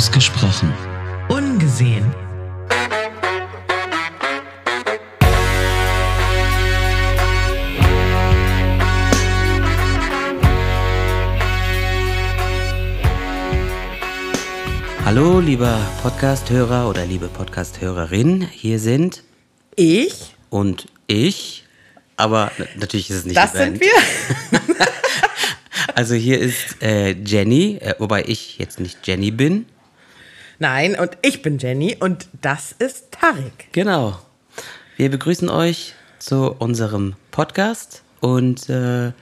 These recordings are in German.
Ausgesprochen. Ungesehen. Hallo, lieber Podcast-Hörer oder liebe Podcast-Hörerin. Hier sind Ich? und ich. Aber natürlich ist es nicht Das die sind wir. Also hier ist äh, Jenny, äh, wobei ich jetzt nicht Jenny bin. Nein, und ich bin Jenny und das ist Tarek. Genau. Wir begrüßen euch zu unserem Podcast und äh,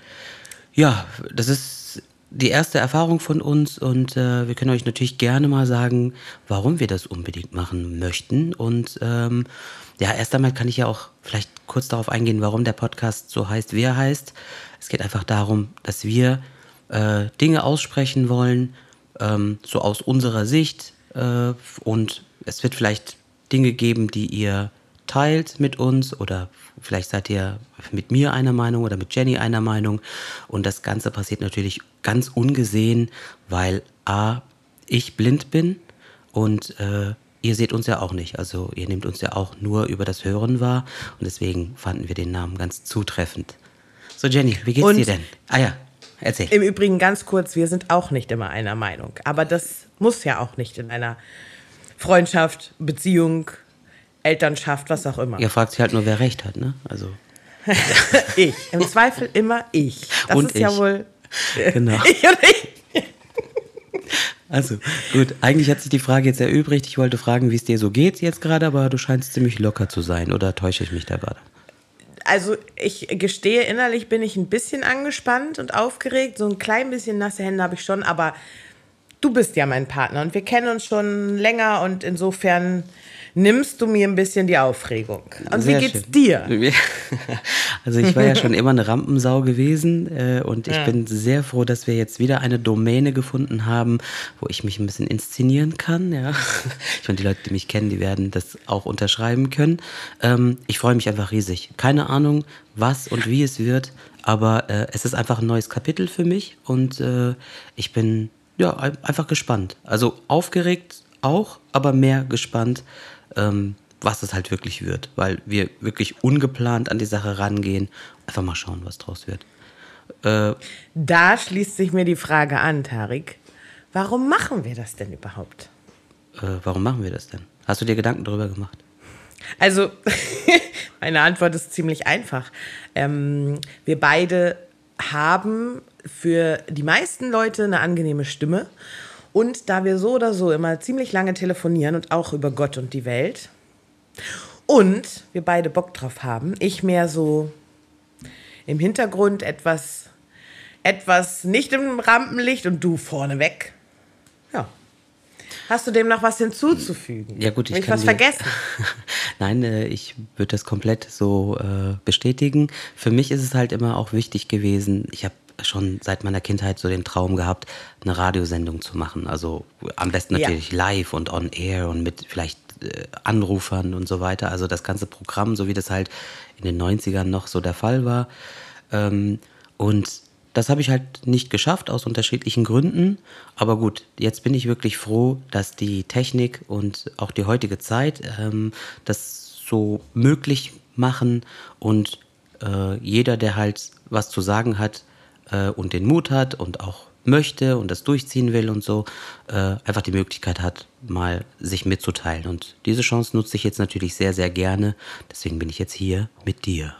ja, das ist die erste Erfahrung von uns und äh, wir können euch natürlich gerne mal sagen, warum wir das unbedingt machen möchten. Und ähm, ja, erst einmal kann ich ja auch vielleicht kurz darauf eingehen, warum der Podcast so heißt, wie er heißt. Es geht einfach darum, dass wir äh, Dinge aussprechen wollen, ähm, so aus unserer Sicht. Äh, und es wird vielleicht Dinge geben, die ihr teilt mit uns oder vielleicht seid ihr mit mir einer Meinung oder mit Jenny einer Meinung. Und das Ganze passiert natürlich ganz ungesehen, weil A, ich blind bin und äh, ihr seht uns ja auch nicht. Also ihr nehmt uns ja auch nur über das Hören wahr und deswegen fanden wir den Namen ganz zutreffend. So Jenny, wie geht's Und- dir denn? Ah ja, erzähl. Im Übrigen ganz kurz, wir sind auch nicht immer einer Meinung. Aber das muss ja auch nicht in einer Freundschaft, Beziehung, Elternschaft, was auch immer. Ihr fragt sich halt nur, wer recht hat, ne? Also Ich. Im Zweifel immer ich. Das Und ist ja ich. wohl. genau. Ich und ich. Also gut, eigentlich hat sich die Frage jetzt erübrigt. Ich wollte fragen, wie es dir so geht jetzt gerade, aber du scheinst ziemlich locker zu sein. Oder täusche ich mich da gerade? Also ich gestehe, innerlich bin ich ein bisschen angespannt und aufgeregt. So ein klein bisschen nasse Hände habe ich schon, aber du bist ja mein Partner und wir kennen uns schon länger und insofern nimmst du mir ein bisschen die Aufregung. Und Sehr wie geht's schön. dir? Also ich war ja schon immer eine Rampensau gewesen äh, und ich bin sehr froh, dass wir jetzt wieder eine Domäne gefunden haben, wo ich mich ein bisschen inszenieren kann. Ja. Ich meine, die Leute, die mich kennen, die werden das auch unterschreiben können. Ähm, ich freue mich einfach riesig. Keine Ahnung, was und wie es wird, aber äh, es ist einfach ein neues Kapitel für mich und äh, ich bin ja ein- einfach gespannt. Also aufgeregt auch, aber mehr gespannt, ähm, was es halt wirklich wird, weil wir wirklich ungeplant an die Sache rangehen. Einfach mal schauen, was draus wird. Äh, Da schließt sich mir die Frage an, Tarik. Warum machen wir das denn überhaupt? äh, warum machen wir das denn? Hast du dir Gedanken darüber gemacht? Also, meine Antwort ist ziemlich einfach. Ähm, wir beide haben für die meisten Leute eine angenehme Stimme. Und da wir so oder so immer ziemlich lange telefonieren und auch über Gott und die Welt, und wir beide Bock drauf haben, ich mehr so im Hintergrund etwas, etwas nicht im Rampenlicht und du vorneweg. Ja. Hast du dem noch was hinzuzufügen? Ja gut, ich Hab ich kann was vergessen? Nein, äh, ich würde das komplett so äh, bestätigen. Für mich ist es halt immer auch wichtig gewesen, ich habe schon seit meiner Kindheit so den Traum gehabt, eine Radiosendung zu machen. Also am besten Ja. natürlich live und on air und mit vielleicht äh, Anrufern und so weiter. Also das ganze Programm, so wie das halt in den 90ern noch so der Fall war. Ähm, und das habe ich halt nicht geschafft aus unterschiedlichen Gründen. Aber gut, jetzt bin ich wirklich froh, dass die Technik und auch die heutige Zeit ähm, das so möglich machen und äh, jeder, der halt was zu sagen hat äh, und den Mut hat und auch möchte und das durchziehen will und so, äh, einfach die Möglichkeit hat, mal sich mitzuteilen. Und diese Chance nutze ich jetzt natürlich sehr, sehr gerne. Deswegen bin ich jetzt hier mit dir.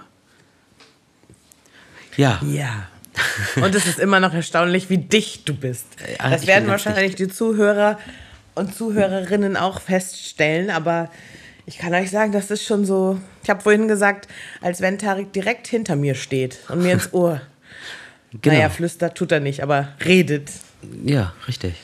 Ja. Ja. Und es ist immer noch erstaunlich, wie dicht du bist. Ja, das werden wahrscheinlich die Zuhörer und Zuhörerinnen auch feststellen, aber ich kann euch sagen, das ist schon so, ich habe vorhin gesagt, als wenn Tarik direkt hinter mir steht und mir ins Ohr. Genau. Naja, flüstert tut er nicht, aber redet. Ja, richtig.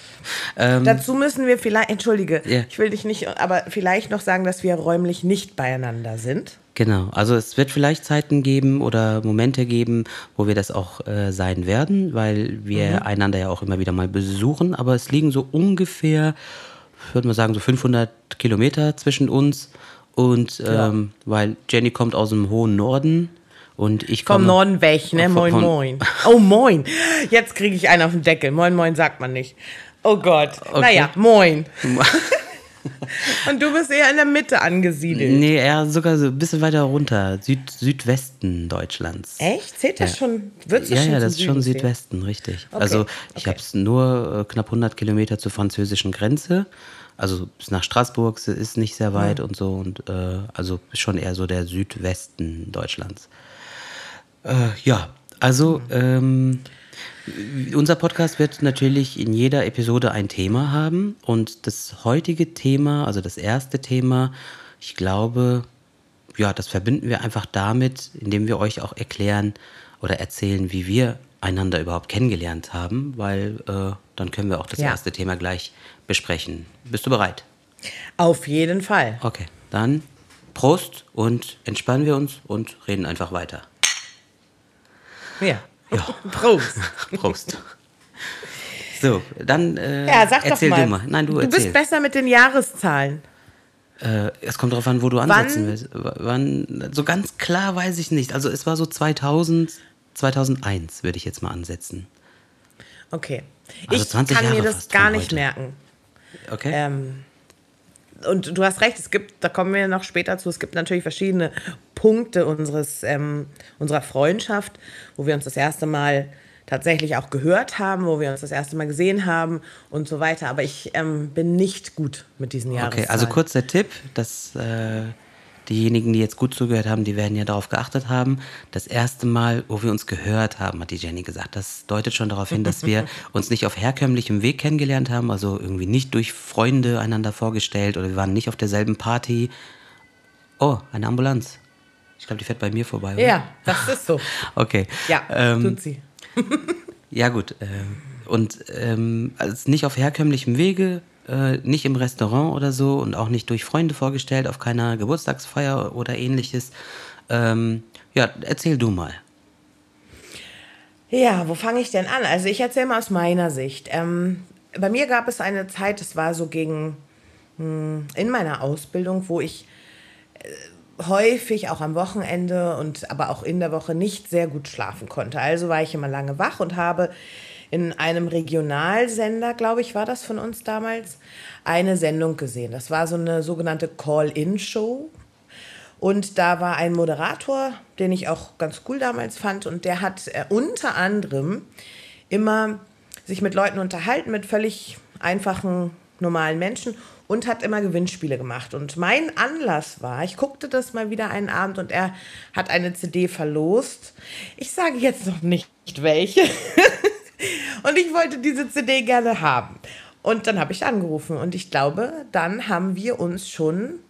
Ähm, Dazu müssen wir vielleicht, entschuldige, Ja. ich will dich nicht, aber vielleicht noch sagen, dass wir räumlich nicht beieinander sind. Genau, also es wird vielleicht Zeiten geben oder Momente geben, wo wir das auch äh, sein werden, weil wir einander ja auch immer wieder mal besuchen, aber es liegen so ungefähr, ich würde mal sagen, so 500 Kilometer zwischen uns und ähm, weil Jenny kommt aus dem hohen Norden und ich komme... Vom Norden weg, ne? Moin, von- moin. Oh, moin. Jetzt kriege ich einen auf den Deckel. Moin, moin sagt man nicht. Oh Gott. Okay. Naja, moin. Und du bist eher in der Mitte angesiedelt. Nee, eher sogar so ein bisschen weiter runter, Süd Südwesten Deutschlands. Echt? Zählt das Ja. schon? Du Ja, schon ja, das ist schon Süden? Südwesten, richtig. Okay, Also ich okay. habe es nur äh, knapp 100 Kilometer zur französischen Grenze. Also bis nach Straßburg es ist nicht sehr weit und so. Und äh, also schon eher so der Südwesten Deutschlands. Äh, ja, also ähm, unser Podcast wird natürlich in jeder Episode ein Thema haben. Und das heutige Thema, also das erste Thema, ich glaube, ja, das verbinden wir einfach damit, indem wir euch auch erklären oder erzählen, wie wir einander überhaupt kennengelernt haben, weil äh, dann können wir auch das Ja. erste Thema gleich besprechen. Bist du bereit? Auf jeden Fall. Okay, dann Prost und entspannen wir uns und reden einfach weiter. Ja. Ja. Prost. Prost. So, dann äh, Ja, sag erzähl doch mal. du mal. Nein, du, du erzähl. bist besser mit den Jahreszahlen. Äh, es kommt darauf an, wo du ansetzen willst. W- Wann, so ganz klar weiß ich nicht. Also es war so 2000, 2001 würde ich jetzt mal ansetzen. Okay. Also ich 20 kann mir Jahre das fast gar nicht heute. merken. Okay? Ähm, und du hast recht, es gibt, da kommen wir noch später zu, es gibt natürlich verschiedene Punkte unseres, ähm, unserer Freundschaft, wo wir uns das erste Mal tatsächlich auch gehört haben, wo wir uns das erste Mal gesehen haben und so weiter. Aber ich ähm, bin nicht gut mit diesen Jahreszahlen. okay, also kurz der Tipp, dass äh, diejenigen, die jetzt gut zugehört haben, die werden ja darauf geachtet haben. Das erste Mal, wo wir uns gehört haben, hat die Jenny gesagt. Das deutet schon darauf hin, dass wir uns nicht auf herkömmlichem Weg kennengelernt haben, also irgendwie nicht durch Freunde einander vorgestellt oder wir waren nicht auf derselben Party. Oh, eine Ambulanz. Ich glaube, die fährt bei mir vorbei. Oder? Ja, das ist so. Okay. Ja, Ähm, tut sie. Ja, gut. ähm, und ähm, also nicht auf herkömmlichem Wege, äh, nicht im Restaurant oder so und auch nicht durch Freunde vorgestellt, auf keiner Geburtstagsfeier oder ähnliches. Ähm, ja, erzähl du mal. Ja, wo fange ich denn an? Also ich erzähle mal aus meiner Sicht. Ähm, bei mir gab es eine Zeit, das war so gegen hm, in meiner Ausbildung, wo ich äh, häufig auch am Wochenende und aber auch in der Woche nicht sehr gut schlafen konnte. Also war ich immer lange wach und habe in einem Regionalsender, glaube ich, war das von uns damals, eine Sendung gesehen. Das war so eine sogenannte Call-in-Show. Und da war ein Moderator, den ich auch ganz cool damals fand. Und der hat äh, unter anderem immer sich mit Leuten unterhalten, mit völlig einfachen, normalen Menschen und hat immer Gewinnspiele gemacht. Und mein Anlass war, ich guckte das mal wieder einen Abend und er hat eine CD verlost. Ich sage jetzt noch nicht welche. und ich wollte diese CD gerne haben. Und dann habe ich angerufen und ich glaube, dann haben wir uns schon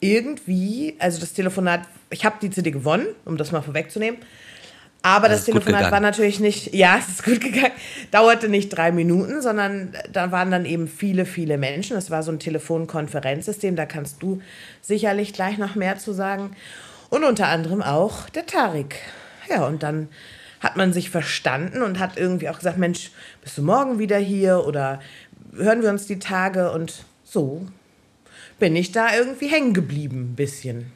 irgendwie, also das Telefonat, ich habe die CD gewonnen, um das mal vorwegzunehmen. Aber Das das, Telefonat war natürlich nicht, ja, es ist gut gegangen, dauerte nicht drei Minuten, sondern da waren dann eben viele, viele Menschen. Das war so ein Telefonkonferenzsystem, da kannst du sicherlich gleich noch mehr zu sagen. Und unter anderem auch der Tarik. Ja, und dann hat man sich verstanden und hat irgendwie auch gesagt, Mensch, bist du morgen wieder hier oder hören wir uns die Tage und so bin ich da irgendwie hängen geblieben, ein bisschen.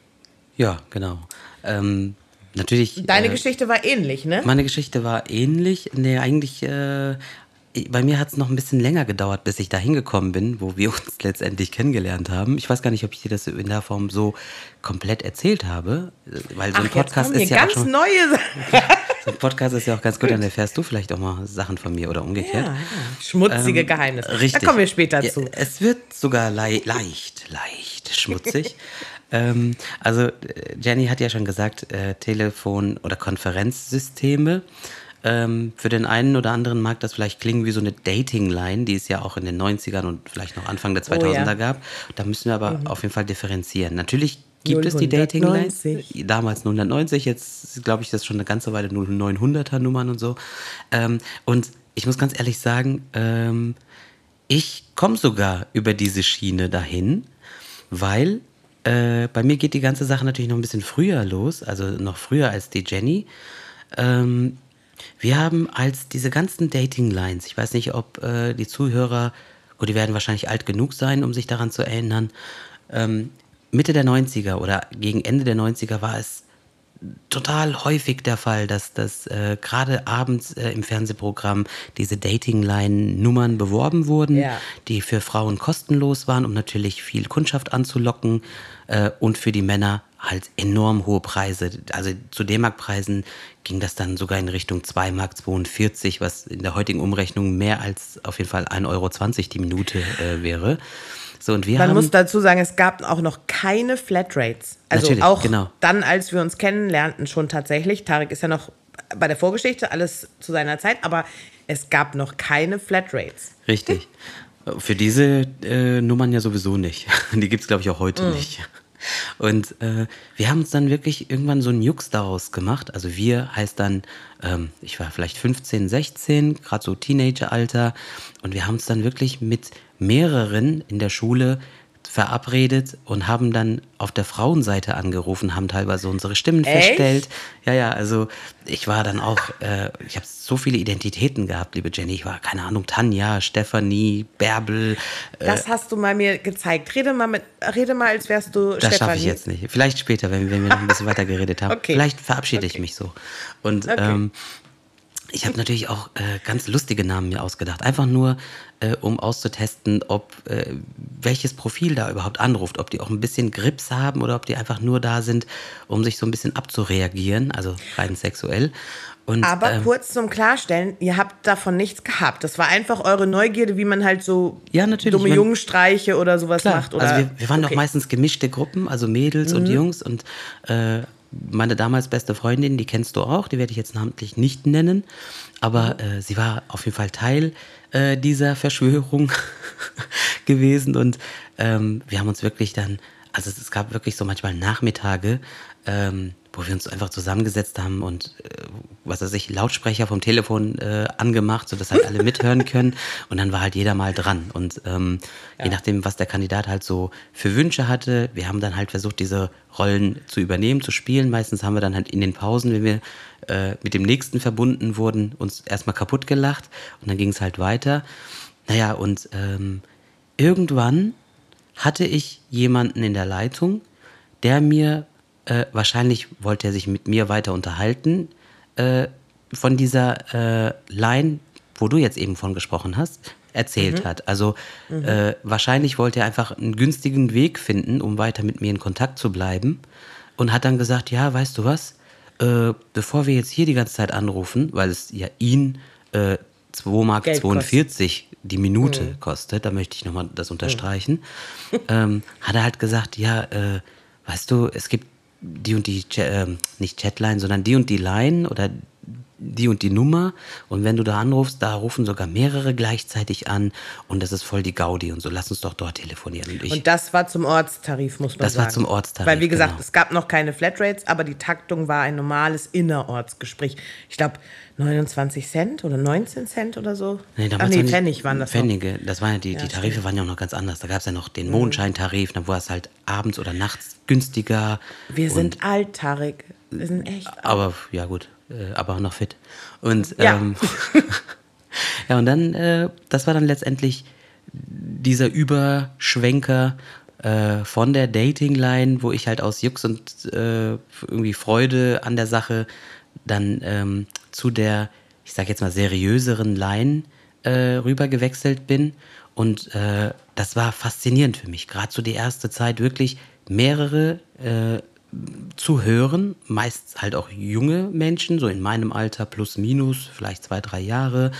Ja, genau. Ähm, natürlich. Deine äh, Geschichte war ähnlich, ne? Meine Geschichte war ähnlich. Nee, eigentlich, äh, bei mir hat es noch ein bisschen länger gedauert, bis ich da hingekommen bin, wo wir uns letztendlich kennengelernt haben. Ich weiß gar nicht, ob ich dir das in der Form so komplett erzählt habe, äh, weil so ein Ach, jetzt Podcast ist ja auch ganz schon, neue Sachen. ein Podcast ist ja auch ganz gut, dann erfährst du vielleicht auch mal Sachen von mir oder umgekehrt. Ja, ja. Schmutzige Ähm, Geheimnisse. Richtig. Da kommen wir später Ja, zu. Es wird sogar lei leicht, leicht schmutzig. ähm, also äh, Jenny hat ja schon gesagt, äh, Telefon- oder Konferenzsysteme. Ähm, für den einen oder anderen mag das vielleicht klingen wie so eine Dating-Line, die es ja auch in den 90ern und vielleicht noch Anfang der 2000er Oh ja. Mhm. gab. Da müssen wir aber auf jeden Fall differenzieren. Natürlich gibt es die Dating-Line. 090. Damals 090, jetzt glaube ich, das ist schon eine ganze Weile 0900er Nummern und so. Ähm, und ich muss ganz ehrlich sagen, ähm, ich komme sogar über diese Schiene dahin, weil äh, bei mir geht die ganze Sache natürlich noch ein bisschen früher los, also noch früher als die Jenny. Ähm, wir haben als diese ganzen Dating-Lines, ich weiß nicht, ob äh, die Zuhörer, gut, die werden wahrscheinlich alt genug sein, um sich daran zu erinnern, ähm, Mitte der 90er oder gegen Ende der 90er war es total häufig der Fall, dass das äh, gerade abends äh, im Fernsehprogramm diese Dating-Line-Nummern beworben wurden, Ja. die für Frauen kostenlos waren, um natürlich viel Kundschaft anzulocken äh, und für die Männer halt enorm hohe Preise. Also zu D-Mark-Preisen ging das dann sogar in Richtung 2 Mark 42, was in der heutigen Umrechnung mehr als auf jeden Fall 1,20 Euro die Minute äh, wäre. So, und wir Man haben, muss dazu sagen, es gab auch noch keine Flatrates. Also auch genau. dann, als wir uns kennenlernten, schon tatsächlich. Tarek ist ja noch bei der Vorgeschichte, alles zu seiner Zeit, aber es gab noch keine Flatrates. Richtig. Für diese äh, Nummern ja sowieso nicht. Die gibt es, glaube ich, auch heute nicht. Und äh, wir haben uns dann wirklich irgendwann so einen Jux daraus gemacht. Also wir heißt dann, ähm, ich war vielleicht 15, 16, gerade so Teenageralter. Und wir haben uns dann wirklich mit mehreren in der Schule verabredet und haben dann auf der Frauenseite angerufen, haben teilweise unsere Stimmen Echt? feststellt. Ja, ja, also ich war dann auch, äh, ich habe so viele Identitäten gehabt, liebe Jenny. Ich war, keine Ahnung, Tanja, Stefanie, Bärbel. Äh, Das hast du mal mir gezeigt. Rede mal, mit, rede mal als wärst du das schaffe ich jetzt nicht. Vielleicht später, wenn, wenn wir noch ein bisschen weiter geredet haben. Okay. Vielleicht verabschiede ich mich so. Und Okay. ähm, ich habe natürlich auch äh, ganz lustige Namen mir ausgedacht. Einfach nur, äh, um auszutesten, ob äh, welches Profil da überhaupt anruft. Ob die auch ein bisschen Grips haben oder ob die einfach nur da sind, um sich so ein bisschen abzureagieren, also rein sexuell. Und, Aber ähm, kurz zum Klarstellen, ihr habt davon nichts gehabt. Das war einfach eure Neugierde, wie man halt so Ja, natürlich. dumme Man- Jungenstreiche oder sowas Klar, macht. Oder? also wir, wir waren Okay. doch meistens gemischte Gruppen, also Mädels und Jungs und äh, meine damals beste Freundin, die kennst du auch, die werde ich jetzt namentlich nicht nennen, aber äh, sie war auf jeden Fall Teil äh, dieser Verschwörung gewesen und ähm, wir haben uns wirklich dann, also es, es gab wirklich so manchmal Nachmittage, ähm, wo wir uns einfach zusammengesetzt haben und äh, was weiß ich, Lautsprecher vom Telefon äh, angemacht, sodass halt alle mithören können. Und dann war halt jeder mal dran. Und ähm, je nachdem, was der Kandidat halt so für Wünsche hatte, wir haben dann halt versucht, diese Rollen zu übernehmen, zu spielen. Meistens haben wir dann halt in den Pausen, wenn wir äh, mit dem nächsten verbunden wurden, uns erstmal kaputt gelacht und dann ging es halt weiter. Naja, und ähm, irgendwann hatte ich jemanden in der Leitung, der mir, äh, wahrscheinlich wollte er sich mit mir weiter unterhalten, äh, von dieser äh, Line, wo du jetzt eben von gesprochen hast, erzählt hat. Also äh, wahrscheinlich wollte er einfach einen günstigen Weg finden, um weiter mit mir in Kontakt zu bleiben und hat dann gesagt, ja, weißt du was, äh, bevor wir jetzt hier die ganze Zeit anrufen, weil es ja ihn äh, 2 Mark Geld kostet. 42 die Minute kostet, da möchte ich nochmal das unterstreichen, ähm, hat er halt gesagt, ja, äh, weißt du, es gibt die und die, ähm, nicht Chatline, sondern die und die Line oder die und die Nummer und wenn du da anrufst, da rufen sogar mehrere gleichzeitig an und das ist voll die Gaudi und so, lass uns doch dort telefonieren. Und ich, Und das war zum Ortstarif, muss man Das war sagen. zum Ortstarif, Weil, wie gesagt, genau. es gab noch keine Flatrates, aber die Taktung war ein normales Innerortsgespräch. Ich glaube, 29 Cent oder 19 Cent oder so. Nee, Ach damals nee, waren die Pfennig waren das noch. Pfennige, das waren ja die, die Tarife waren ja auch noch ganz anders. Da gab es ja noch den Mondscheintarif, dann war es halt abends oder nachts günstiger. Wir sind alt, Tarek. Wir sind echt alt. Aber ja gut, äh, aber noch fit. Und Ja. ähm, ja, und dann, äh, das war dann letztendlich dieser Überschwenker äh, von der Dating-Line, wo ich halt aus Jux und äh, irgendwie Freude an der Sache dann ähm, zu der, ich sag jetzt mal, seriöseren Line äh, rüber gewechselt bin. Und das war faszinierend für mich. Gerade so die erste Zeit wirklich mehrere zu hören, meist halt auch junge Menschen, so in meinem Alter plus minus, vielleicht zwei, drei Jahre.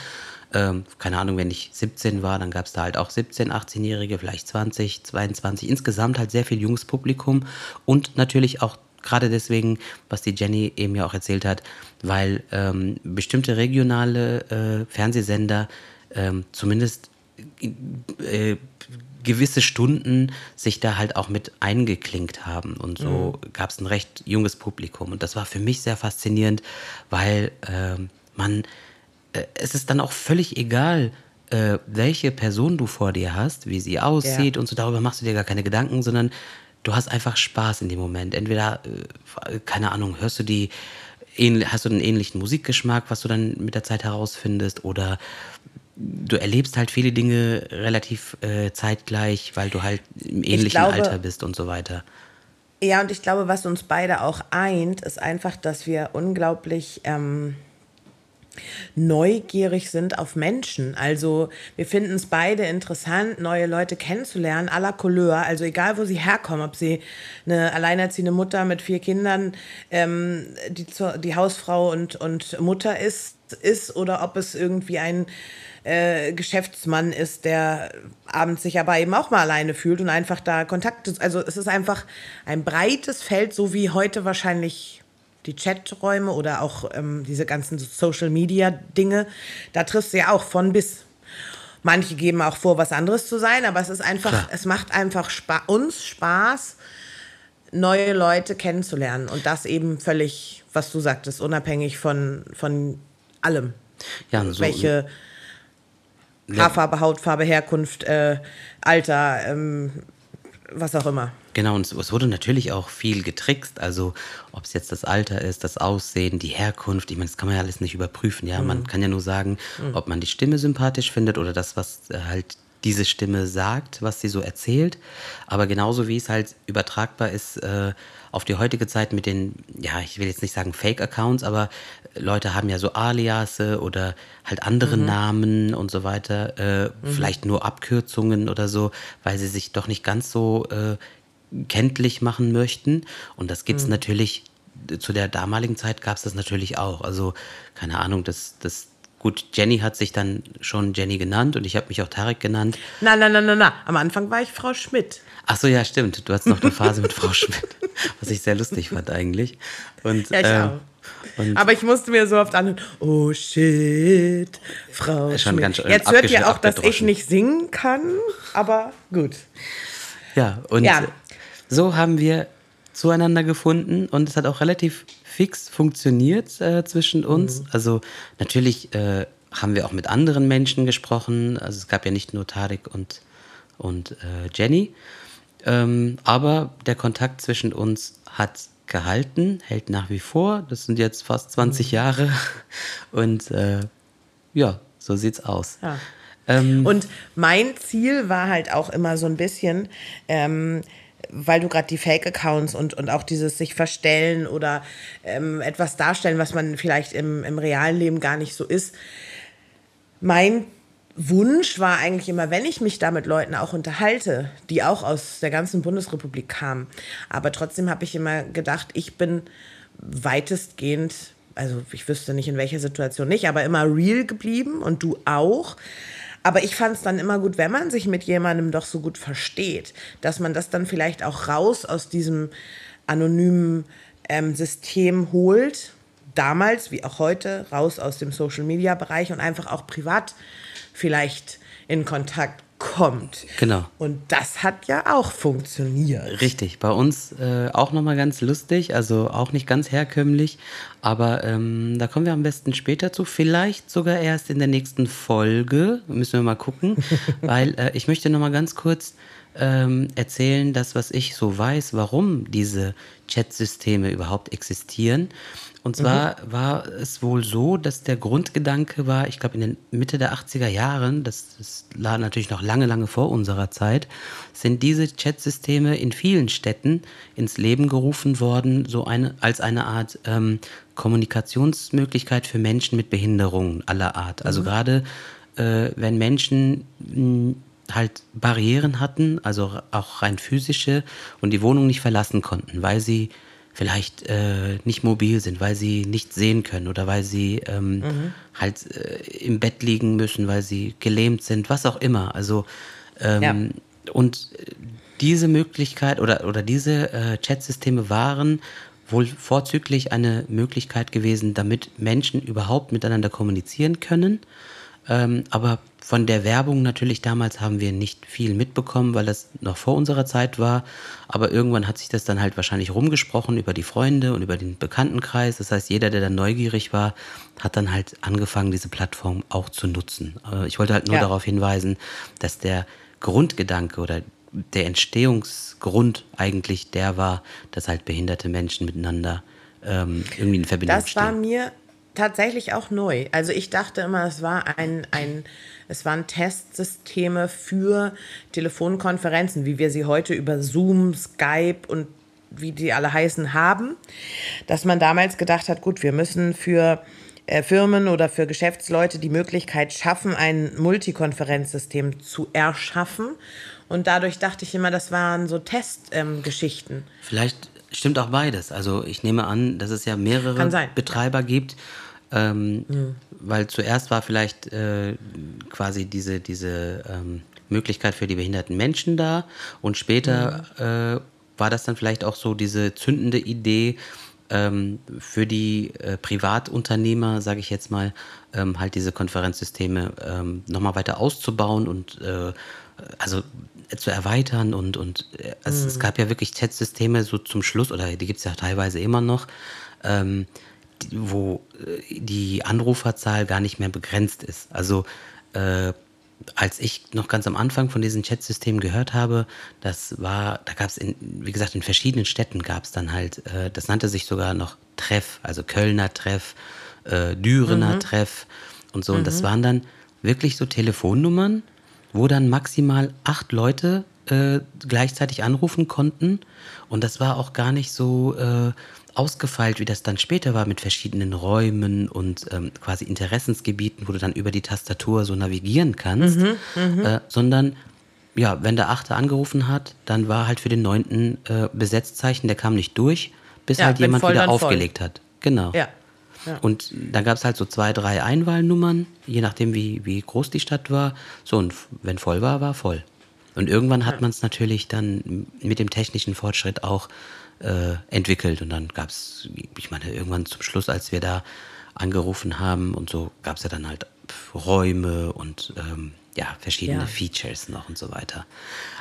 Ähm, keine Ahnung, wenn ich 17 war, dann gab es da halt auch 17, 18-Jährige, vielleicht 20, 22. Insgesamt halt sehr viel junges Publikum und natürlich auch gerade deswegen, was die Jenny eben ja auch erzählt hat, weil ähm, bestimmte regionale äh, Fernsehsender ähm, zumindest äh, gewisse Stunden sich da halt auch mit eingeklinkt haben. Und so gab es ein recht junges Publikum. Und das war für mich sehr faszinierend, weil ähm, man, äh, es ist dann auch völlig egal, äh, welche Person du vor dir hast, wie sie aussieht Ja. und so, darüber machst du dir gar keine Gedanken, sondern du hast einfach Spaß in dem Moment. Entweder, äh, keine Ahnung, hörst du die, hast du einen ähnlichen Musikgeschmack, was du dann mit der Zeit herausfindest, oder du erlebst halt viele Dinge relativ äh, zeitgleich, weil du halt im ähnlichen glaube- Alter bist und so weiter. Ja, und ich glaube, was uns beide auch eint, ist einfach, dass wir unglaublich ähm, neugierig sind auf Menschen. Also wir finden es beide interessant, neue Leute kennenzulernen, à la Couleur. Also egal, wo sie herkommen, ob sie eine alleinerziehende Mutter mit vier Kindern, ähm, die, die Hausfrau und, und Mutter ist, ist oder ob es irgendwie ein äh, Geschäftsmann ist, der abends sich aber eben auch mal alleine fühlt und einfach da Kontakt ist. Also es ist einfach ein breites Feld, so wie heute wahrscheinlich die Chaträume oder auch ähm, diese ganzen Social-Media-Dinge. Da triffst du ja auch von bis. Manche geben auch vor, was anderes zu sein, aber es ist einfach, Klar. es macht einfach Spa uns Spaß, neue Leute kennenzulernen. Und das eben völlig, was du sagtest, unabhängig von, von allem. Ja, so Welche Haarfarbe, Hautfarbe, Herkunft, äh, Alter, ähm, was auch immer. Genau, und es wurde natürlich auch viel getrickst. Also, ob es jetzt das Alter ist, das Aussehen, die Herkunft. Ich meine, das kann man ja alles nicht überprüfen. Ja, mhm. man kann ja nur sagen, mhm. ob man die Stimme sympathisch findet oder das, was äh, halt diese Stimme sagt, was sie so erzählt. Aber genauso wie es halt übertragbar ist äh, auf die heutige Zeit mit den, ja, ich will jetzt nicht sagen Fake-Accounts, aber Leute haben ja so Aliase oder halt andere mhm. Namen und so weiter, äh, mhm. vielleicht nur Abkürzungen oder so, weil sie sich doch nicht ganz so äh, kenntlich machen möchten. Und das gibt es mhm. natürlich, zu der damaligen Zeit gab es das natürlich auch. Also, keine Ahnung, das, das Gut, Jenny hat sich dann schon Jenny genannt und ich habe mich auch Tarek genannt. Na, na, na, na, na. Am Anfang war ich Frau Schmidt. Ach so, ja, stimmt. Du hattest noch eine Phase mit Frau Schmidt, was ich sehr lustig fand eigentlich. Und, ja, ich äh, auch. Und Aber ich musste mir so oft anhören, oh shit, Frau schon Schmidt. Jetzt hört ihr auch, dass ich nicht singen kann, aber gut. Ja, und ja. so haben wir zueinander gefunden und es hat auch relativ fix funktioniert äh, zwischen uns. Mhm. Also natürlich äh, haben wir auch mit anderen Menschen gesprochen. Also es gab ja nicht nur Tarek und, und äh, Jenny. Ähm, aber der Kontakt zwischen uns hat gehalten, hält nach wie vor. Das sind jetzt fast 20 mhm. Jahre. Und äh, ja, so sieht's aus. Ja. Ähm, und mein Ziel war halt auch immer so ein bisschen, ähm, weil du gerade die Fake-Accounts und, und auch dieses sich verstellen oder ähm, etwas darstellen, was man vielleicht im, im realen Leben gar nicht so ist. Mein Wunsch war eigentlich immer, wenn ich mich da mit Leuten auch unterhalte, die auch aus der ganzen Bundesrepublik kamen. Aber trotzdem habe ich immer gedacht, ich bin weitestgehend, also ich wüsste nicht in welcher Situation nicht, aber immer real geblieben und du auch. Aber ich fand es dann immer gut, wenn man sich mit jemandem doch so gut versteht, dass man das dann vielleicht auch raus aus diesem anonymen ähm, System holt, damals wie auch heute, raus aus dem Social-Media-Bereich und einfach auch privat vielleicht in Kontakt kommt. Genau. Und das hat ja auch funktioniert. Richtig, bei uns äh, auch nochmal ganz lustig, also auch nicht ganz herkömmlich, aber ähm, da kommen wir am besten später zu, vielleicht sogar erst in der nächsten Folge, müssen wir mal gucken, weil äh, ich möchte nochmal ganz kurz ähm, erzählen, das, was ich so weiß, warum diese Chat-Systeme überhaupt existieren. Und zwar mhm. war es wohl so, dass der Grundgedanke war, ich glaube in den Mitte der 80er Jahren, das, das lag natürlich noch lange, lange vor unserer Zeit, sind diese Chatsysteme in vielen Städten ins Leben gerufen worden, so eine, als eine Art ähm, Kommunikationsmöglichkeit für Menschen mit Behinderungen aller Art. Also mhm. gerade äh, wenn Menschen mh, hm, halt Barrieren hatten, also auch rein physische, und die Wohnung nicht verlassen konnten, weil sie vielleicht äh, nicht mobil sind, weil sie nicht sehen können oder weil sie ähm, mhm. halt äh, im Bett liegen müssen, weil sie gelähmt sind, was auch immer. Also ähm, ja. und diese Möglichkeit oder, oder diese äh, Chatsysteme waren wohl vorzüglich eine Möglichkeit gewesen, damit Menschen überhaupt miteinander kommunizieren können. Ähm, aber von der Werbung natürlich damals haben wir nicht viel mitbekommen, weil das noch vor unserer Zeit war. Aber irgendwann hat sich das dann halt wahrscheinlich rumgesprochen über die Freunde und über den Bekanntenkreis. Das heißt, jeder, der dann neugierig war, hat dann halt angefangen, diese Plattform auch zu nutzen. Äh, ich wollte halt nur ja. darauf hinweisen, dass der Grundgedanke oder der Entstehungsgrund eigentlich der war, dass halt behinderte Menschen miteinander ähm, irgendwie in Verbindung das stehen. Das war mir tatsächlich auch neu. Also ich dachte immer, es war ein, ein es waren Testsysteme für Telefonkonferenzen, wie wir sie heute über Zoom, Skype und wie die alle heißen, haben, dass man damals gedacht hat, gut, wir müssen für äh, Firmen oder für Geschäftsleute die Möglichkeit schaffen, ein Multikonferenzsystem zu erschaffen. Und dadurch dachte ich immer, das waren so Testgeschichten. Ähm, Vielleicht stimmt auch beides. Also ich nehme an, dass es ja mehrere Betreiber gibt. Ähm, mhm. Weil zuerst war vielleicht äh, quasi diese, diese ähm, Möglichkeit für die behinderten Menschen da und später mhm. äh, war das dann vielleicht auch so diese zündende Idee ähm, für die äh, Privatunternehmer, sage ich jetzt mal, ähm, halt diese Konferenzsysteme ähm, nochmal weiter auszubauen und äh, also zu erweitern und, und äh, es, mhm. es, gab ja wirklich Chat-Systeme so zum Schluss, oder die gibt es ja teilweise immer noch, ähm, wo äh, die Anruferzahl gar nicht mehr begrenzt ist. Also äh, als ich noch ganz am Anfang von diesem Chat-System gehört habe, das war, da gab es, wie gesagt, in verschiedenen Städten gab es dann halt, äh, das nannte sich sogar noch Treff, also Kölner Treff, äh, Dürener mhm. Treff und so. Mhm. Und das mhm. waren dann wirklich so Telefonnummern, wo dann maximal acht Leute äh, gleichzeitig anrufen konnten. Und das war auch gar nicht so äh, ausgefeilt, wie das dann später war mit verschiedenen Räumen und ähm, quasi Interessensgebieten, wo du dann über die Tastatur so navigieren kannst, mhm, mhm. äh, sondern ja, wenn der Achte angerufen hat, dann war halt für den Neunten äh, Besetzzeichen, der kam nicht durch, bis ja, halt jemand voll, wieder aufgelegt voll. hat. Genau. Ja. Ja. Und dann gab es halt so zwei, drei Einwahlnummern, je nachdem, wie, wie groß die Stadt war. So, und wenn voll war, war voll. Und irgendwann hat man es natürlich dann mit dem technischen Fortschritt auch äh, entwickelt. Und dann gab es, ich meine, irgendwann zum Schluss, als wir da angerufen haben und so, gab es ja dann halt Räume und ähm, ja, verschiedene ja. Features noch und so weiter.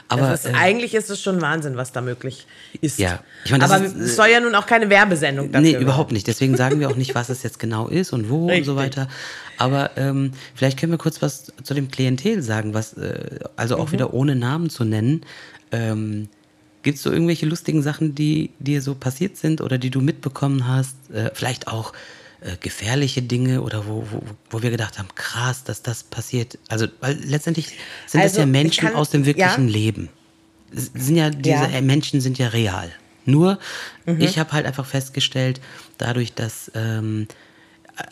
Aber ist, äh, eigentlich ist es schon Wahnsinn, was da möglich ist. Ja, ich meine, aber ist, es soll ja nun auch keine Werbesendung dafür Nee, werden. überhaupt nicht. Deswegen sagen wir auch nicht, was es jetzt genau ist und wo Richtig. und so weiter. Aber ähm, vielleicht können wir kurz was zu dem Klientel sagen, was äh, also auch mhm. wieder ohne Namen zu nennen. Ähm, Gibt es so irgendwelche lustigen Sachen, die dir so passiert sind oder die du mitbekommen hast? Äh, vielleicht auch äh, gefährliche Dinge oder wo, wo, wo wir gedacht haben, krass, dass das passiert. Also, weil letztendlich sind also, das ja Menschen kann, aus dem wirklichen ja. Leben. Sind ja, diese ja. Menschen sind ja real. Nur, mhm. ich habe halt einfach festgestellt, dadurch, dass, ähm,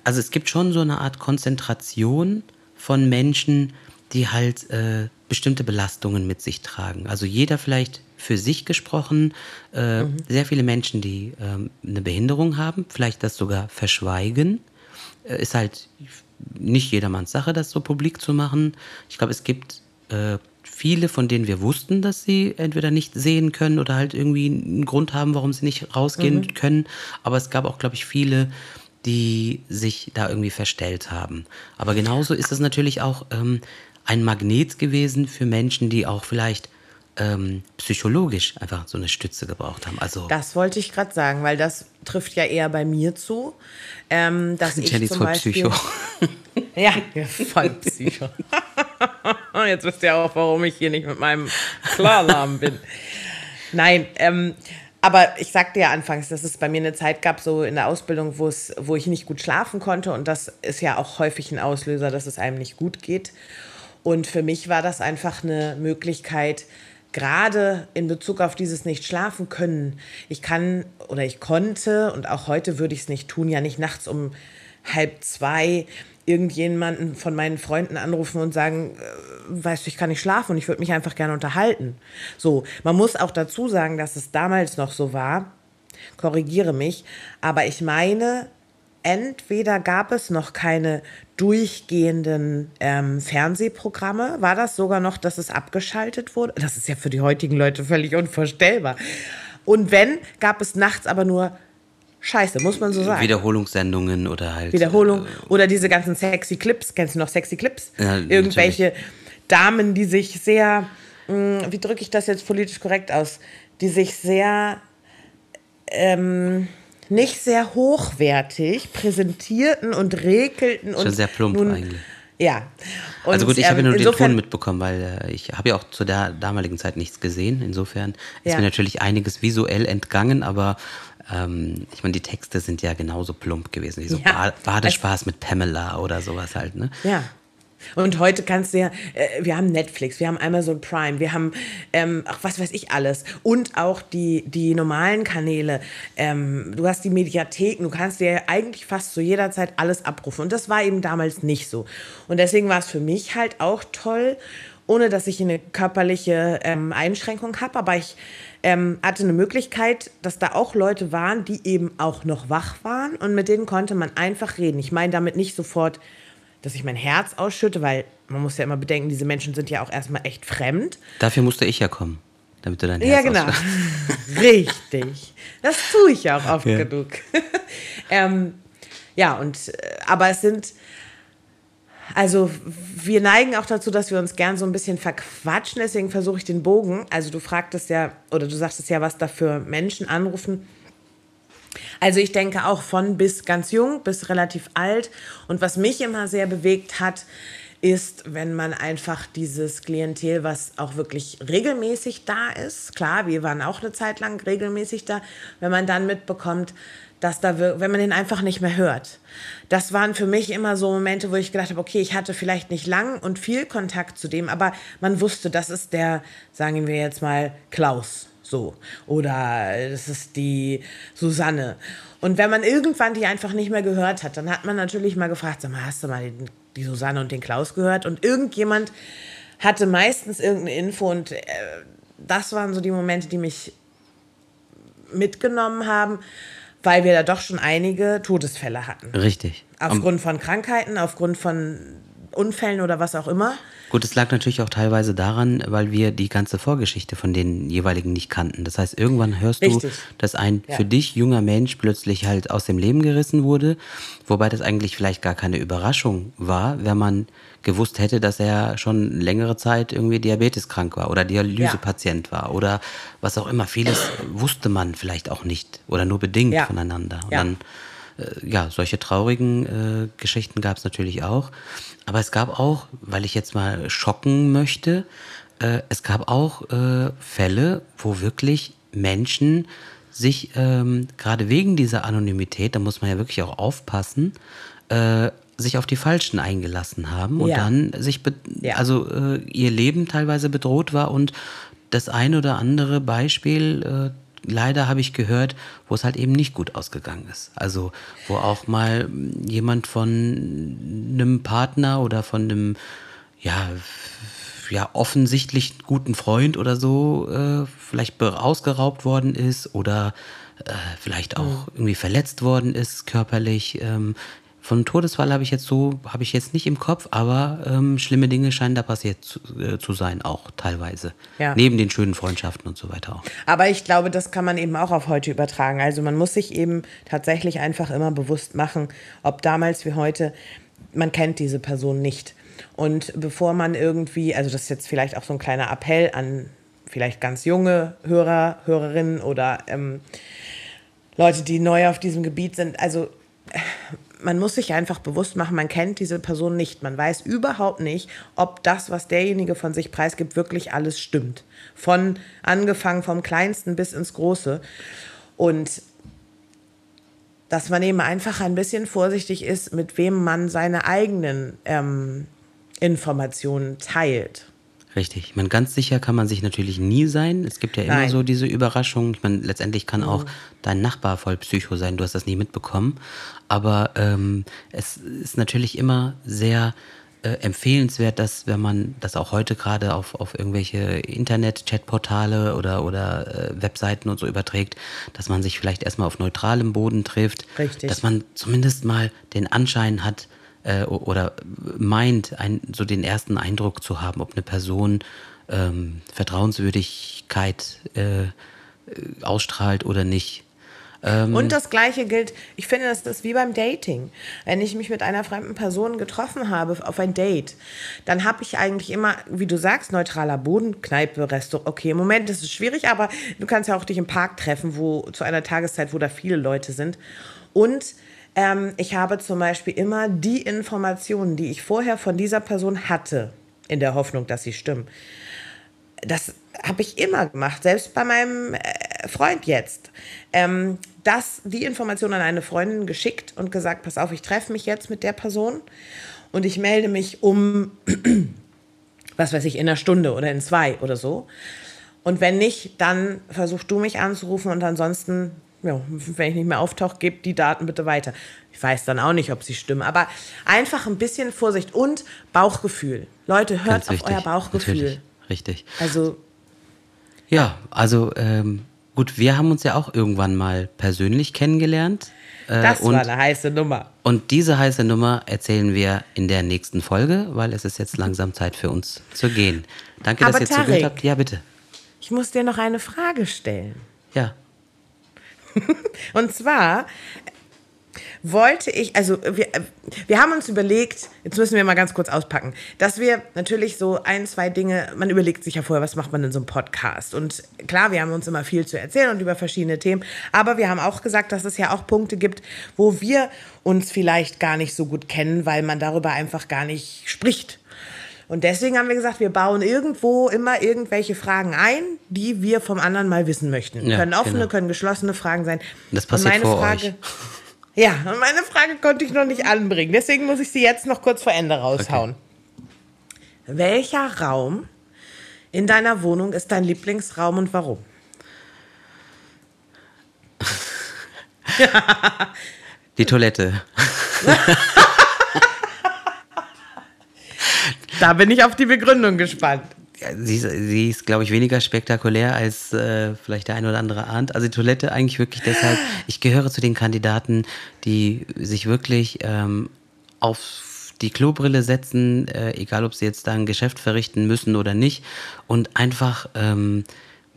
also es gibt schon so eine Art Konzentration von Menschen, die halt äh, bestimmte Belastungen mit sich tragen. Also jeder vielleicht für sich gesprochen, äh, mhm. sehr viele Menschen, die äh, eine Behinderung haben, vielleicht das sogar verschweigen, äh, ist halt nicht jedermanns Sache, das so publik zu machen. Ich glaube, es gibt äh, viele, von denen wir wussten, dass sie entweder nicht sehen können oder halt irgendwie einen Grund haben, warum sie nicht rausgehen mhm. können. Aber es gab auch, glaube ich, viele, die sich da irgendwie verstellt haben. Aber genauso ist es natürlich auch ähm, ein Magnet gewesen für Menschen, die auch vielleicht ähm, psychologisch einfach so eine Stütze gebraucht haben. Also das wollte ich gerade sagen, weil das trifft ja eher bei mir zu. Ähm, dass ich Jenny zum Beispiel, Psycho. ja, voll Psycho. Jetzt wisst ihr auch, warum ich hier nicht mit meinem Klarnamen bin. Nein, ähm, aber ich sagte ja anfangs, dass es bei mir eine Zeit gab, so in der Ausbildung, wo es, wo ich nicht gut schlafen konnte. Und das ist ja auch häufig ein Auslöser, dass es einem nicht gut geht. Und für mich war das einfach eine Möglichkeit, gerade in Bezug auf dieses nicht schlafen können, ich kann oder ich konnte und auch heute würde ich es nicht tun, ja nicht nachts um halb zwei irgendjemanden von meinen Freunden anrufen und sagen, äh, weißt du, ich kann nicht schlafen und ich würde mich einfach gerne unterhalten. So, man muss auch dazu sagen, dass es damals noch so war, korrigiere mich, aber ich meine, entweder gab es noch keine durchgehenden ähm, Fernsehprogramme. War das sogar noch, dass es abgeschaltet wurde? Das ist ja für die heutigen Leute völlig unvorstellbar. Und wenn, gab es nachts aber nur Scheiße, muss man so sagen. Wiederholungssendungen oder halt. Wiederholung. Äh, oder diese ganzen sexy Clips. Kennst du noch sexy Clips? Ja, Irgendwelche natürlich. Damen, die sich sehr, mh, hm, wie drücke ich das jetzt politisch korrekt aus, die sich sehr ähm, nicht sehr hochwertig präsentierten und regelten. Schon sehr plump eigentlich. Ja. Und, also gut, ich habe ja nur den Ton mitbekommen, weil äh, ich habe ja auch zu der damaligen Zeit nichts gesehen. Insofern ist ja. mir natürlich einiges visuell entgangen, aber ähm, ich meine, die Texte sind ja genauso plump gewesen, wie so ja. Badespaß mit Pamela oder sowas halt, ne? Ja. Und heute kannst du ja, äh, wir haben Netflix, wir haben Amazon Prime, wir haben, ähm, ach, was weiß ich alles. Und auch die, die normalen Kanäle. Ähm, du hast die Mediatheken, du kannst dir eigentlich fast zu jeder Zeit alles abrufen. Und das war eben damals nicht so. Und deswegen war es für mich halt auch toll, ohne dass ich eine körperliche ähm, Einschränkung habe, aber ich ähm, hatte eine Möglichkeit, dass da auch Leute waren, die eben auch noch wach waren und mit denen konnte man einfach reden. Ich meine damit nicht sofort, dass ich mein Herz ausschütte, weil man muss ja immer bedenken, diese Menschen sind ja auch erstmal echt fremd. Dafür musste ich ja kommen, damit du dein Ja, Herz genau. ausschüttest. Richtig. Das tue ich ja auch oft Ja. genug. ähm, ja, und äh, aber es sind, also wir neigen auch dazu, dass wir uns gern so ein bisschen verquatschen, deswegen versuche ich den Bogen. Also du fragtest ja, oder du sagtest ja, was da für Menschen anrufen. Also ich denke auch von bis ganz jung bis relativ alt. Und was mich immer sehr bewegt hat, ist, wenn man einfach dieses Klientel, was auch wirklich regelmäßig da ist, klar, wir waren auch eine Zeit lang regelmäßig da, wenn man dann mitbekommt, dass da, wenn man den einfach nicht mehr hört. Das waren für mich immer so Momente, wo ich gedacht habe, okay, ich hatte vielleicht nicht lang und viel Kontakt zu dem, aber man wusste, das ist der, sagen wir jetzt mal, Klaus. So. Oder das ist die Susanne. Und wenn man irgendwann die einfach nicht mehr gehört hat, dann hat man natürlich mal gefragt, sag mal, hast du mal die, die Susanne und den Klaus gehört? Und irgendjemand hatte meistens irgendeine Info und äh, das waren so die Momente, die mich mitgenommen haben, weil wir da doch schon einige Todesfälle hatten. Richtig. Aufgrund von Krankheiten, aufgrund von Unfällen oder was auch immer. Gut, es lag natürlich auch teilweise daran, weil wir die ganze Vorgeschichte von den jeweiligen nicht kannten. Das heißt, irgendwann hörst du, Richtig. dass ein Ja. für dich junger Mensch plötzlich halt aus dem Leben gerissen wurde, wobei das eigentlich vielleicht gar keine Überraschung war, wenn man gewusst hätte, dass er schon längere Zeit irgendwie diabeteskrank war oder Dialysepatient war oder was auch immer. Vieles wusste man vielleicht auch nicht oder nur bedingt Ja. voneinander. Und Ja. dann äh, ja, solche traurigen äh, Geschichten gab es natürlich auch. Aber es gab auch, weil ich jetzt mal schocken möchte, äh, es gab auch äh, Fälle, wo wirklich Menschen sich ähm, gerade wegen dieser Anonymität, da muss man ja wirklich auch aufpassen, äh, sich auf die Falschen eingelassen haben und Ja. dann sich, be Ja. also ihr Leben teilweise bedroht war und das ein oder andere Beispiel, leider habe ich gehört, wo es halt eben nicht gut ausgegangen ist. Also wo auch mal jemand von einem Partner oder von einem, ja, ja offensichtlich guten Freund oder so äh, vielleicht ausgeraubt worden ist oder äh, vielleicht auch irgendwie verletzt worden ist körperlich. Ähm, von Todesfall habe ich jetzt so, habe ich jetzt nicht im Kopf, aber ähm, schlimme Dinge scheinen da passiert zu, äh, zu sein, auch teilweise. Ja. Neben den schönen Freundschaften und so weiter auch. Aber ich glaube, das kann man eben auch auf heute übertragen. Also man muss sich eben tatsächlich einfach immer bewusst machen, ob damals wie heute, man kennt diese Person nicht. Und bevor man irgendwie, also das ist jetzt vielleicht auch so ein kleiner Appell an vielleicht ganz junge Hörer, Hörerinnen oder ähm, Leute, die neu auf diesem Gebiet sind, also man muss sich einfach bewusst machen, man kennt diese Person nicht. Man weiß überhaupt nicht, ob das, was derjenige von sich preisgibt, wirklich alles stimmt. Von angefangen vom Kleinsten bis ins Große. Und dass man eben einfach ein bisschen vorsichtig ist, mit wem man seine eigenen ähm, Informationen teilt. Richtig. Ich meine, ganz sicher kann man sich natürlich nie sein. Es gibt ja immer Nein. so diese Überraschungen. Ich meine, letztendlich kann auch dein Nachbar voll Psycho sein. Du hast das nie mitbekommen. Aber ähm, es ist natürlich immer sehr äh, empfehlenswert, dass wenn man das auch heute gerade auf, auf irgendwelche Internet-Chatportale oder, oder äh, Webseiten und so überträgt, dass man sich vielleicht erstmal auf neutralem Boden trifft. Richtig. Dass man zumindest mal den Anschein hat, äh, oder meint, ein, so den ersten Eindruck zu haben, ob eine Person ähm, Vertrauenswürdigkeit äh, äh, ausstrahlt oder nicht. Und das Gleiche gilt, ich finde, das ist wie beim Dating. Wenn ich mich mit einer fremden Person getroffen habe auf ein Date, dann habe ich eigentlich immer, wie du sagst, neutraler Boden, Kneipe, Restaurant. Okay, im Moment ist es schwierig, aber du kannst ja auch dich im Park treffen, wo zu einer Tageszeit, wo da viele Leute sind. Und ähm, ich habe zum Beispiel immer die Informationen, die ich vorher von dieser Person hatte, in der Hoffnung, dass sie stimmen das habe ich immer gemacht, selbst bei meinem äh, Freund jetzt. Ähm, das, die Information an eine Freundin geschickt und gesagt, pass auf, ich treffe mich jetzt mit der Person. und ich melde mich um, was weiß ich, in einer Stunde oder in zwei oder so. Und wenn nicht, dann versuchst du mich anzurufen und ansonsten, ja, wenn ich nicht mehr auftauche, gebt die Daten bitte weiter. Ich weiß dann auch nicht, ob sie stimmen, aber einfach ein bisschen Vorsicht und Bauchgefühl. Leute, hört Ganz auf wichtig. euer Bauchgefühl. Natürlich. Richtig. Also, Ja, also ähm, gut, wir haben uns ja auch irgendwann mal persönlich kennengelernt. Äh, das und, war eine heiße Nummer. und diese heiße Nummer erzählen wir in der nächsten Folge, weil es ist jetzt langsam Zeit für uns zu gehen. Danke, dass Aber ihr zugehört Tarek. habt. Ja, bitte. Ich muss dir noch eine Frage stellen. Ja. Und zwar wollte ich, also wir, wir haben uns überlegt, jetzt müssen wir mal ganz kurz auspacken, dass wir natürlich so ein, zwei Dinge, man überlegt sich ja vorher, was macht man in so einem Podcast. Und klar, wir haben uns immer viel zu erzählen und über verschiedene Themen, aber wir haben auch gesagt, dass es ja auch Punkte gibt, wo wir uns vielleicht gar nicht so gut kennen, weil man darüber einfach gar nicht spricht. Und deswegen haben wir gesagt, wir bauen irgendwo immer irgendwelche Fragen ein, die wir vom anderen mal wissen möchten. Ja, können offene, genau. können geschlossene Fragen sein. Das passiert Und meine vor Frage, euch. Ja, und meine Frage konnte ich noch nicht anbringen. Deswegen muss ich sie jetzt noch kurz vor Ende raushauen. Welcher Raum in deiner Wohnung ist dein Lieblingsraum und warum? Die Toilette. Da bin ich auf die Begründung gespannt. Sie ist, sie ist glaube ich, weniger spektakulär, als äh, vielleicht der ein oder andere ahnt. Also die Toilette eigentlich wirklich deshalb, ich gehöre zu den Kandidaten, die sich wirklich ähm, auf die Klobrille setzen, äh, egal ob sie jetzt da ein Geschäft verrichten müssen oder nicht, und einfach ähm,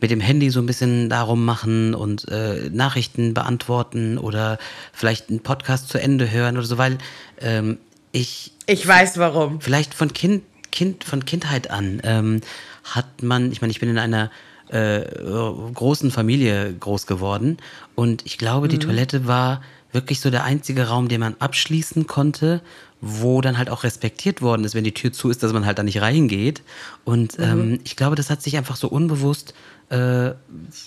mit dem Handy so ein bisschen darum machen und äh, Nachrichten beantworten oder vielleicht einen Podcast zu Ende hören oder so, weil ähm, ich Ich weiß warum. vielleicht von Kind, kind von Kindheit an ähm, hat man, ich meine, ich bin in einer äh, großen Familie groß geworden und ich glaube, die Toilette war wirklich so der einzige Raum, den man abschließen konnte, wo dann halt auch respektiert worden ist, wenn die Tür zu ist, dass man halt da nicht reingeht. Und ähm, ich glaube, das hat sich einfach so unbewusst äh,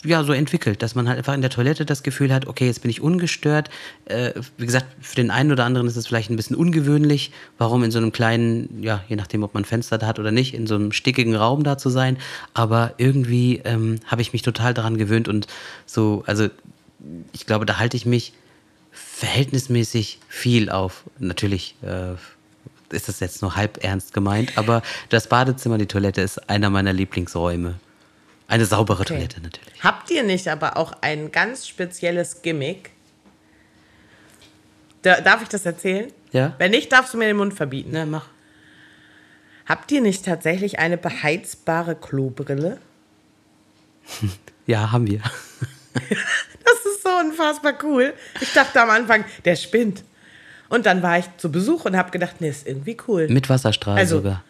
ja, so entwickelt, dass man halt einfach in der Toilette das Gefühl hat, okay, jetzt bin ich ungestört. Äh, wie gesagt, für den einen oder anderen ist es vielleicht ein bisschen ungewöhnlich, warum in so einem kleinen, ja, je nachdem, ob man Fenster da hat oder nicht, in so einem stickigen Raum da zu sein. Aber irgendwie ähm, habe ich mich total daran gewöhnt und so, also ich glaube, da halte ich mich verhältnismäßig viel auf. Natürlich äh, ist das jetzt nur halb ernst gemeint, aber das Badezimmer, die Toilette ist einer meiner Lieblingsräume. Eine saubere Okay. Toilette natürlich. Habt ihr nicht aber auch ein ganz spezielles Gimmick? Da, darf ich das erzählen? Ja. Wenn nicht, darfst du mir den Mund verbieten. Na, mach. Habt ihr nicht tatsächlich eine beheizbare Klobrille? Ja, haben wir. Das ist so unfassbar cool. Ich dachte am Anfang, der spinnt. Und dann war ich zu Besuch und habe gedacht, nee, ist irgendwie cool. Mit Wasserstrahl Also, sogar.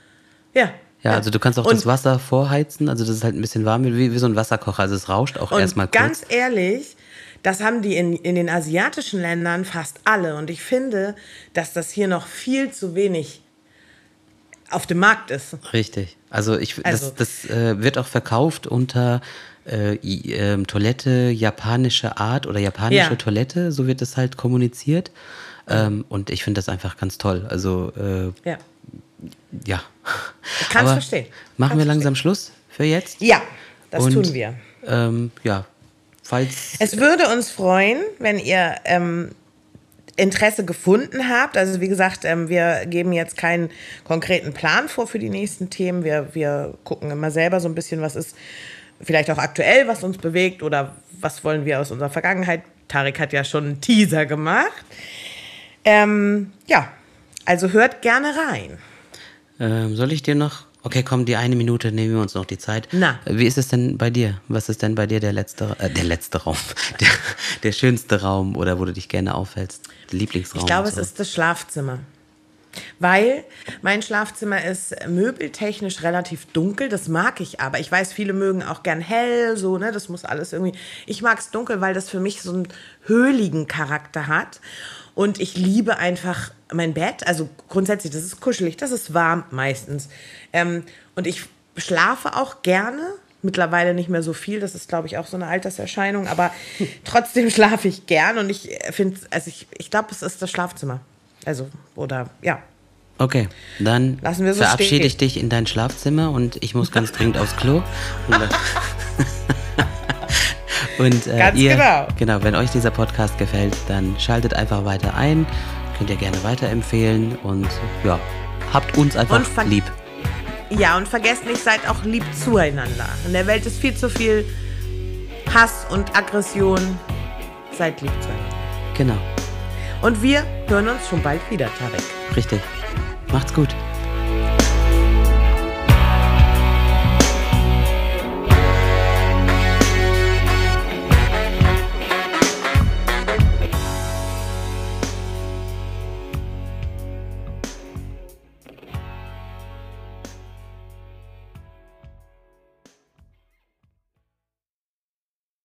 Ja. Ja, also du kannst auch Und- das Wasser vorheizen, also dass es halt ein bisschen warm wie, wie so ein Wasserkocher. Also es rauscht auch erstmal ganz kurz. ehrlich, das haben die in, in den asiatischen Ländern fast alle. Und ich finde, dass das hier noch viel zu wenig auf dem Markt ist. Richtig. Also ich Also- das, das äh, wird auch verkauft unter äh, ähm, Toilette japanische Art oder japanische Ja. Toilette, so wird das halt kommuniziert. Ähm, und ich finde das einfach ganz toll. Also äh, Ja. Ja. Ich kann's Aber verstehen. Machen Kann's wir langsam Schluss für jetzt? Ja, das Und, tun wir. Ähm, ja, falls Es würde uns freuen, wenn ihr ähm, Interesse gefunden habt. Also wie gesagt, ähm, wir geben jetzt keinen konkreten Plan vor für die nächsten Themen. Wir, wir gucken immer selber so ein bisschen, was ist vielleicht auch aktuell, was uns bewegt oder was wollen wir aus unserer Vergangenheit. Tarek hat ja schon einen Teaser gemacht. Ähm, ja, also hört gerne rein. Ähm, soll ich dir noch? Okay, komm, die eine Minute nehmen wir uns noch die Zeit. Na. Wie ist es denn bei dir? Was ist denn bei dir der letzte, äh, der letzte Raum, der, der schönste Raum oder wo du dich gerne aufhältst? Der Lieblingsraum? Ich glaube, und es so. ist das Schlafzimmer. Weil mein Schlafzimmer ist möbeltechnisch relativ dunkel, das mag ich aber. Ich weiß, viele mögen auch gern hell, so, ne, das muss alles irgendwie. Ich mag es dunkel, weil das für mich so einen höhligen Charakter hat. Und ich liebe einfach mein Bett. Also grundsätzlich, das ist kuschelig, das ist warm meistens. Ähm, und ich schlafe auch gerne. Mittlerweile nicht mehr so viel, das ist, glaube ich, auch so eine Alterserscheinung, aber trotzdem schlafe ich gern und ich finde, also ich, ich glaube, es ist das Schlafzimmer. Also, oder ja. Okay, dann Lassen wir so verabschiede ich dich in dein Schlafzimmer und ich muss ganz dringend aufs Klo. Und, äh, Ganz ihr, genau. genau, wenn euch dieser Podcast gefällt, dann schaltet einfach weiter ein. Könnt ihr gerne weiterempfehlen und ja, habt uns einfach lieb. Ja, und vergesst nicht, seid auch lieb zueinander. In der Welt ist viel zu viel Hass und Aggression. Seid lieb zueinander. Genau, Und wir hören uns schon bald wieder, Tarek. richtig. Macht's gut.